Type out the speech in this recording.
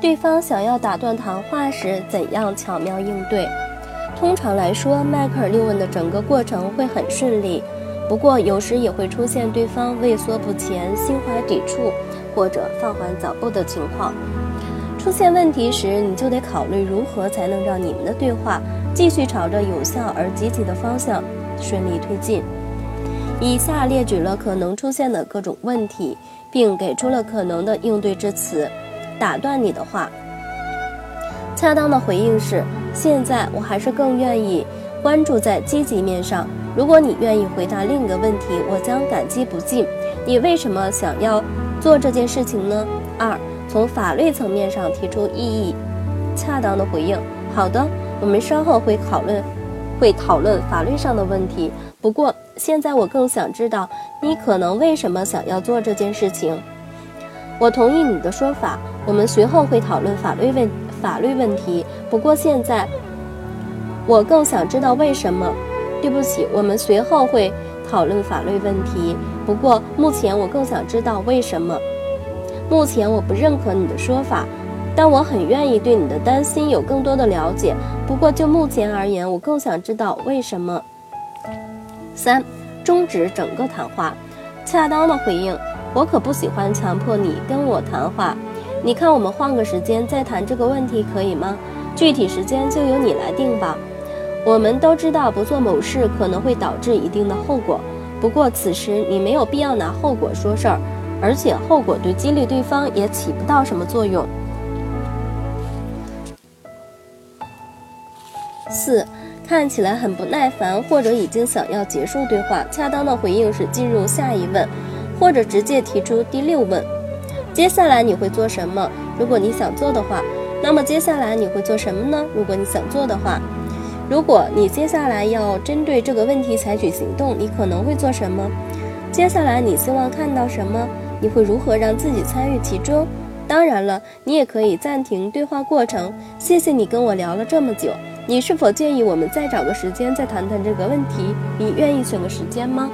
对方想要打断谈话时，怎样巧妙应对？通常来说，迈克尔六问的整个过程会很顺利，不过有时也会出现对方畏缩不前、心怀抵触或者放缓脚步的情况。出现问题时，你就得考虑如何才能让你们的对话继续朝着有效而积极的方向顺利推进。以下列举了可能出现的各种问题，并给出了可能的应对之词。打断你的话，恰当的回应是：现在我还是更愿意关注在积极面上。如果你愿意回答另一个问题，我将感激不尽。你为什么想要做这件事情呢？二。从法律层面上提出异议，恰当的回应。好的，我们稍后会讨论，会讨论法律上的问题。不过现在我更想知道你可能为什么想要做这件事情。我同意你的说法。我们随后会讨论法律问法律问题。不过现在我更想知道为什么。对不起，我们随后会讨论法律问题。不过目前我更想知道为什么。目前我不认可你的说法，但我很愿意对你的担心有更多的了解。不过就目前而言，我更想知道为什么。三，终止整个谈话，恰当的回应。我可不喜欢强迫你跟我谈话。你看，我们换个时间再谈这个问题，可以吗？具体时间就由你来定吧。我们都知道不做某事可能会导致一定的后果，不过此时你没有必要拿后果说事儿。而且后果对激励对方也起不到什么作用。四，看起来很不耐烦或者已经想要结束对话，恰当的回应是进入下一问，或者直接提出第六问。接下来你会做什么？如果你想做的话，那么接下来你会做什么呢？如果你想做的话，如果你接下来要针对这个问题采取行动，你可能会做什么？接下来你希望看到什么？你会如何让自己参与其中？当然了，你也可以暂停对话过程。谢谢你跟我聊了这么久。你是否建议我们再找个时间再谈谈这个问题？你愿意选个时间吗？